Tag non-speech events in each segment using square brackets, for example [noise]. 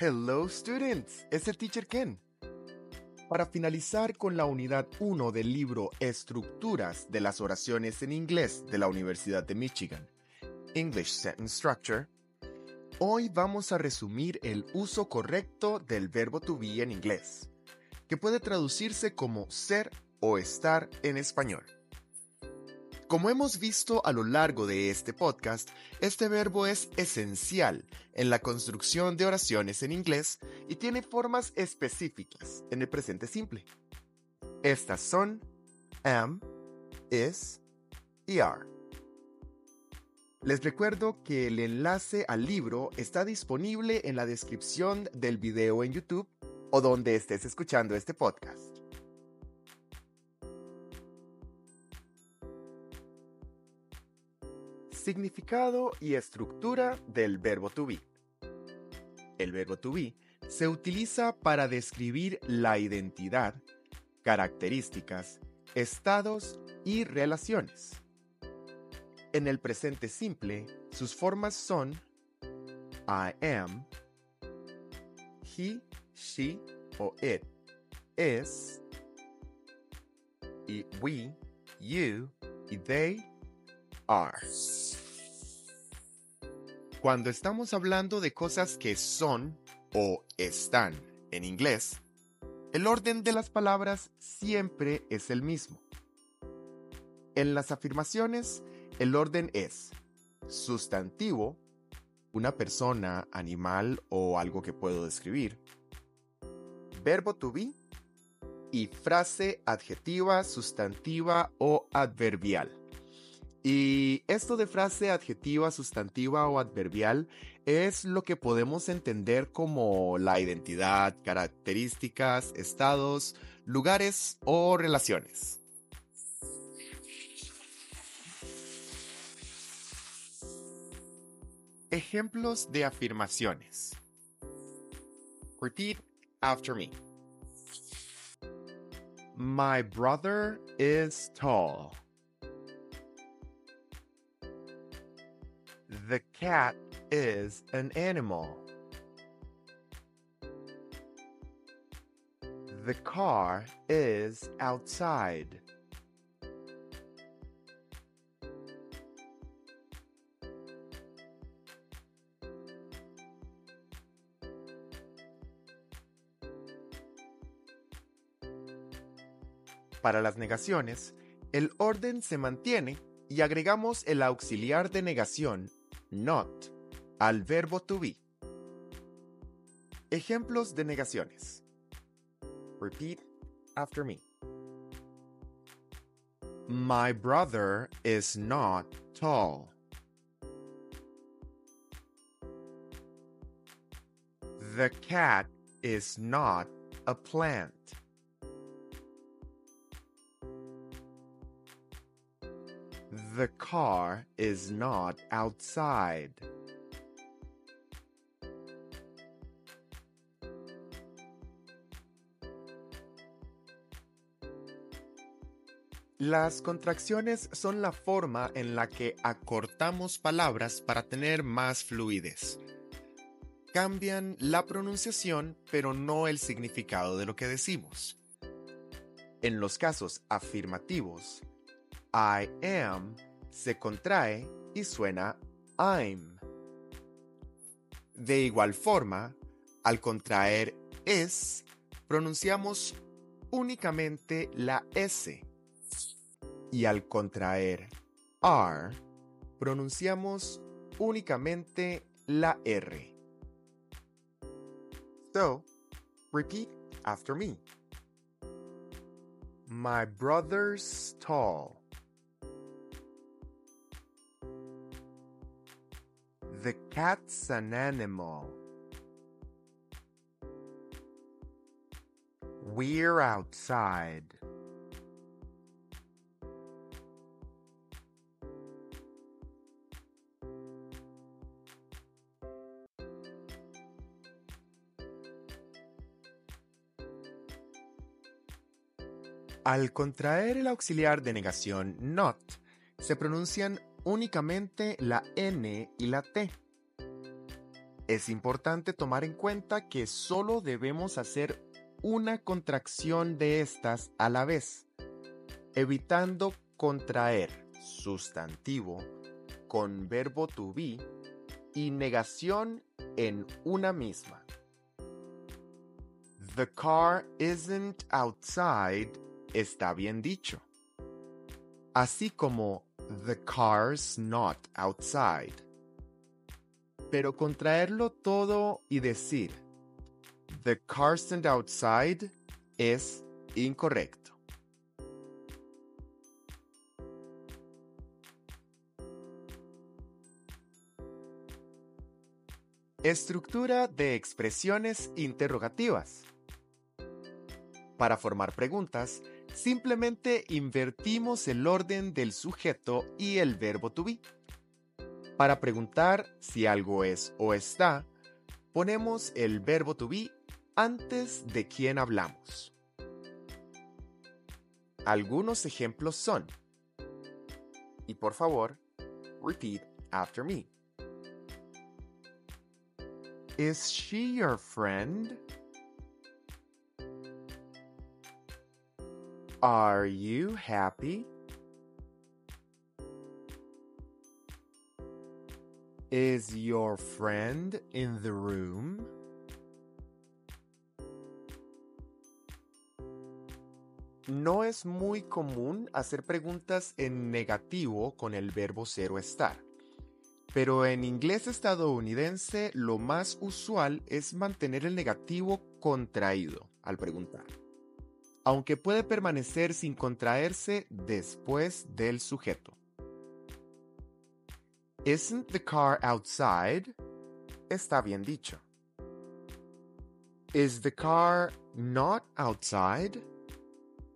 Hello students, es el teacher Ken. Para finalizar con la unidad 1 del libro Estructuras de las oraciones en inglés de la Universidad de Michigan, English Sentence Structure, hoy vamos a resumir el uso correcto del verbo to be en inglés, que puede traducirse como ser o estar en español. Como hemos visto a lo largo de este podcast, este verbo es esencial en la construcción de oraciones en inglés y tiene formas específicas en el presente simple. Estas son am, is y are. Les recuerdo que el enlace al libro está disponible en la descripción del video en YouTube o donde estés escuchando este podcast. Significado y estructura del verbo to be. El verbo to be se utiliza para describir la identidad, características, estados y relaciones. En el presente simple, sus formas son I am, he, she o it is, y we, you y they are. Cuando estamos hablando de cosas que son o están en inglés, el orden de las palabras siempre es el mismo. En las afirmaciones, el orden es sustantivo, una persona, animal o algo que puedo describir, verbo to be y frase adjetiva, sustantiva o adverbial. Y esto de frase adjetiva, sustantiva o adverbial es lo que podemos entender como la identidad, características, estados, lugares o relaciones. Ejemplos de afirmaciones. Repeat after me. My brother is tall. The cat is an animal. The car is outside. Para las negaciones, el orden se mantiene y agregamos el auxiliar de negación not al verbo to be. Ejemplos de negaciones. Repeat after me. My brother is not tall. The cat is not a plant. The car is not outside. Las contracciones son la forma en la que acortamos palabras para tener más fluidez. Cambian la pronunciación, pero no el significado de lo que decimos. En los casos afirmativos, I am se contrae y suena I'm. De igual forma, al contraer es, pronunciamos únicamente la S. Y al contraer are, pronunciamos únicamente la R. So, repeat after me. My brother's tall. The cat's an animal. We're outside. Al contraer el auxiliar de negación not, se pronuncian únicamente la N y la T. Es importante tomar en cuenta que solo debemos hacer una contracción de estas a la vez, evitando contraer sustantivo con verbo to be y negación en una misma. The car isn't outside está bien dicho. Así como the car's not outside. Pero contraerlo todo y decir the car's isn't outside es incorrecto. Estructura de expresiones interrogativas. Para formar preguntas, simplemente invertimos el orden del sujeto y el verbo to be. Para preguntar si algo es o está, ponemos el verbo to be antes de quien hablamos. Algunos ejemplos son, y por favor, repeat after me. Is she your friend? Are you happy? Is your friend in the room? No es muy común hacer preguntas en negativo con el verbo ser o estar. Pero en inglés estadounidense lo más usual es mantener el negativo contraído al preguntar, aunque puede permanecer sin contraerse después del sujeto. Isn't the car outside? Está bien dicho. Is the car not outside?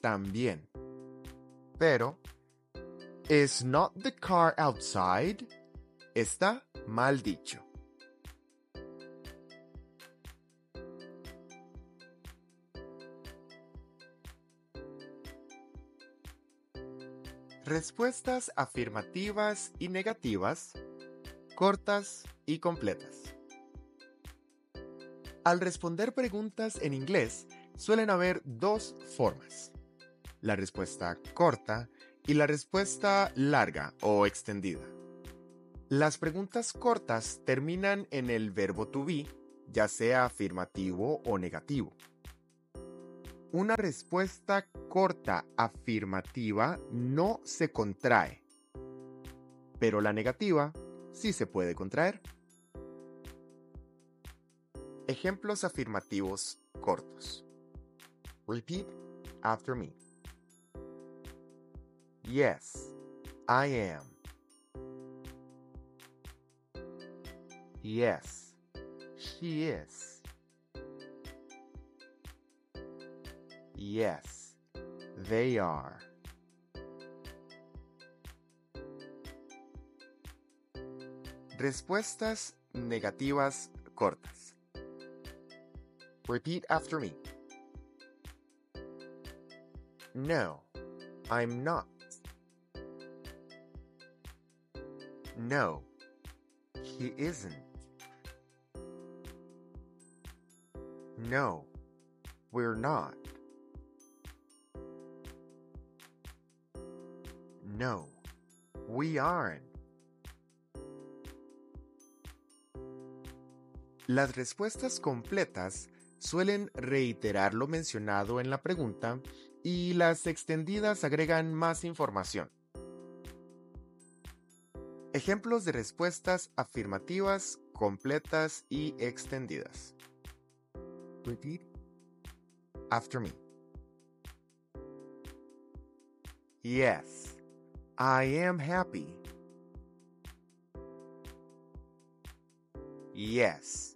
También. Pero, is not the car outside? Está mal dicho. Respuestas afirmativas y negativas, cortas y completas. Al responder preguntas en inglés, suelen haber dos formas. La respuesta corta y la respuesta larga o extendida. Las preguntas cortas terminan en el verbo to be, ya sea afirmativo o negativo. Una respuesta corta afirmativa no se contrae, pero la negativa sí se puede contraer. Ejemplos afirmativos cortos. Repeat after me. Yes, I am. Yes, she is. Yes, they are. Respuestas negativas cortas. Repeat after me. No, I'm not. No, he isn't. No, we're not. No, we aren't. Las respuestas completas suelen reiterar lo mencionado en la pregunta y las extendidas agregan más información. Ejemplos de respuestas afirmativas, completas y extendidas. Repeat after me. Yes, I am happy. Yes,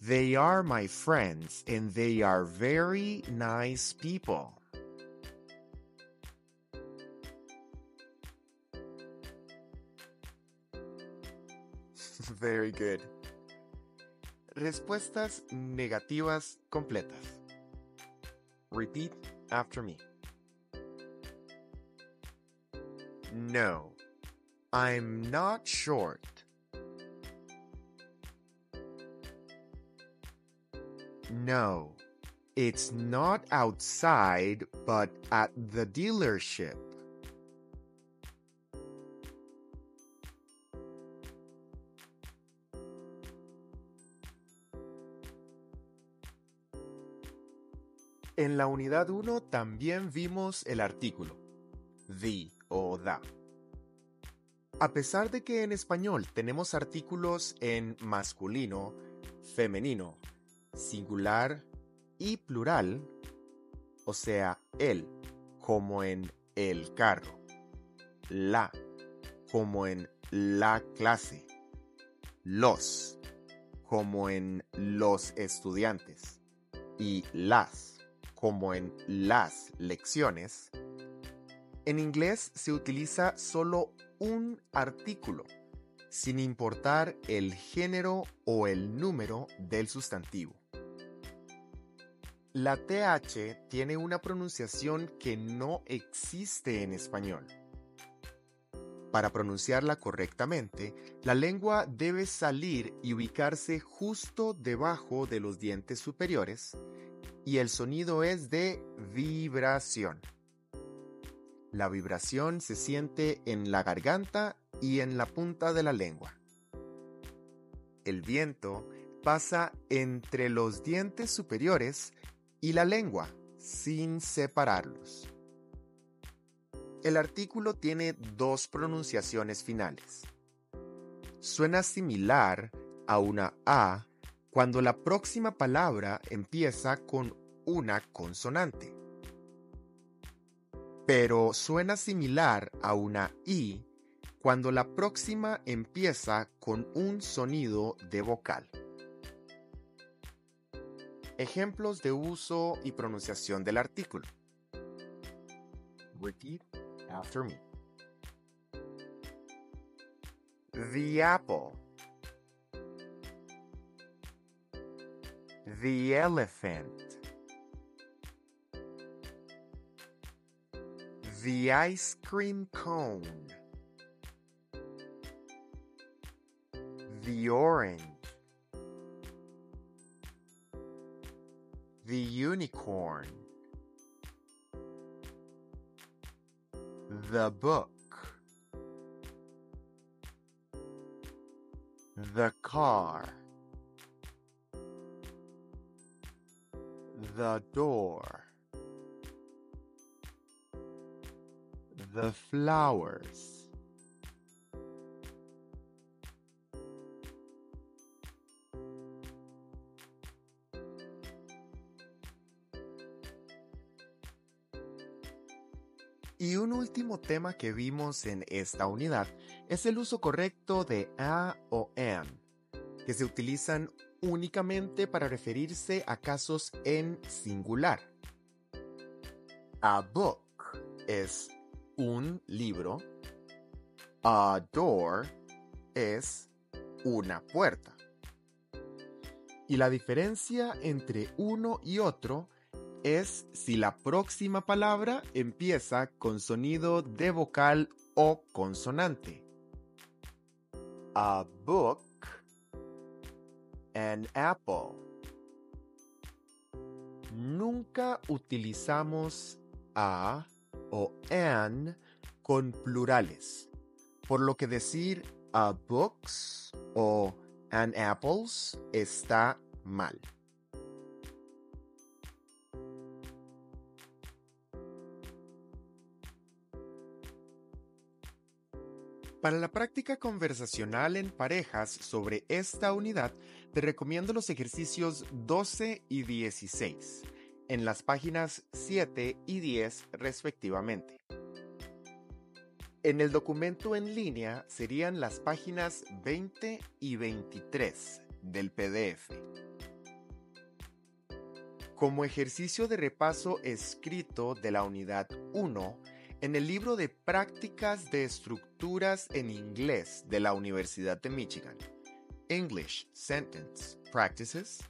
they are my friends and they are very nice people. [laughs] Very good. Respuestas negativas completas. Repeat after me. No, I'm not short. No, it's not outside, but at the dealership. En la unidad 1 también vimos el artículo the o da. A pesar de que en español tenemos artículos en masculino, femenino, singular y plural, o sea, el, como en el carro, la, como en la clase, los, como en los estudiantes, y las, como en las lecciones, en inglés se utiliza solo un artículo, sin importar el género o el número del sustantivo. La TH tiene una pronunciación que no existe en español. Para pronunciarla correctamente, la lengua debe salir y ubicarse justo debajo de los dientes superiores y el sonido es de vibración. La vibración se siente en la garganta y en la punta de la lengua. El viento pasa entre los dientes superiores y la lengua sin separarlos. El artículo tiene dos pronunciaciones finales. Suena similar a una A cuando la próxima palabra empieza con una consonante pero suena similar a una I cuando la próxima empieza con un sonido de vocal. Ejemplos de uso y pronunciación del artículo. Repeat after me. The apple. The elephant. The ice cream cone. The orange. The unicorn. The book. The car. The door. The flowers. Y un último tema que vimos en esta unidad es el uso correcto de a o an, que se utilizan únicamente para referirse a casos en singular. A book es un libro. A door es una puerta. Y la diferencia entre uno y otro es si la próxima palabra empieza con sonido de vocal o consonante. A book, an apple. Nunca utilizamos a o an con plurales, por lo que decir a books o an apples está mal. Para la práctica conversacional en parejas sobre esta unidad, te recomiendo los ejercicios 12 y 16 en las páginas 7 y 10 respectivamente. En el documento en línea serían las páginas 20 y 23 del PDF. Como ejercicio de repaso escrito de la unidad 1, en el libro de prácticas de estructuras en inglés de la Universidad de Michigan, English Sentence Practices,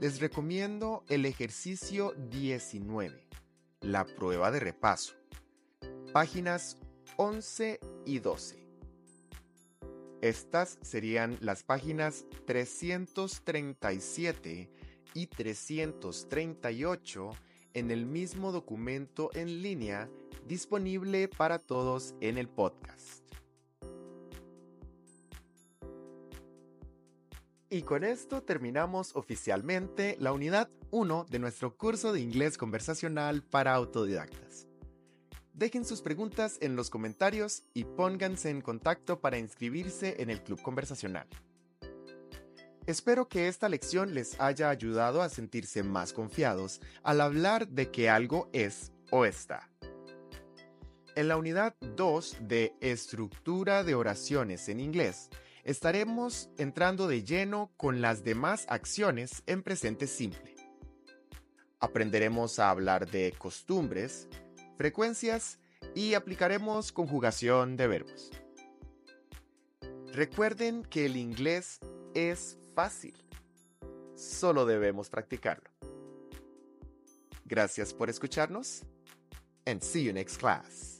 les recomiendo el ejercicio 19, la prueba de repaso, páginas 11 y 12. Estas serían las páginas 337 y y 338 en el mismo documento en línea disponible para todos en el podcast. Y con esto terminamos oficialmente la unidad 1 de nuestro curso de inglés conversacional para autodidactas. Dejen sus preguntas en los comentarios y pónganse en contacto para inscribirse en el club conversacional. Espero que esta lección les haya ayudado a sentirse más confiados al hablar de que algo es o está. En la unidad 2 de Estructura de oraciones en inglés, estaremos entrando de lleno con las demás acciones en presente simple. Aprenderemos a hablar de costumbres, frecuencias y aplicaremos conjugación de verbos. Recuerden que el inglés es fácil. Solo debemos practicarlo. Gracias por escucharnos and see you next class.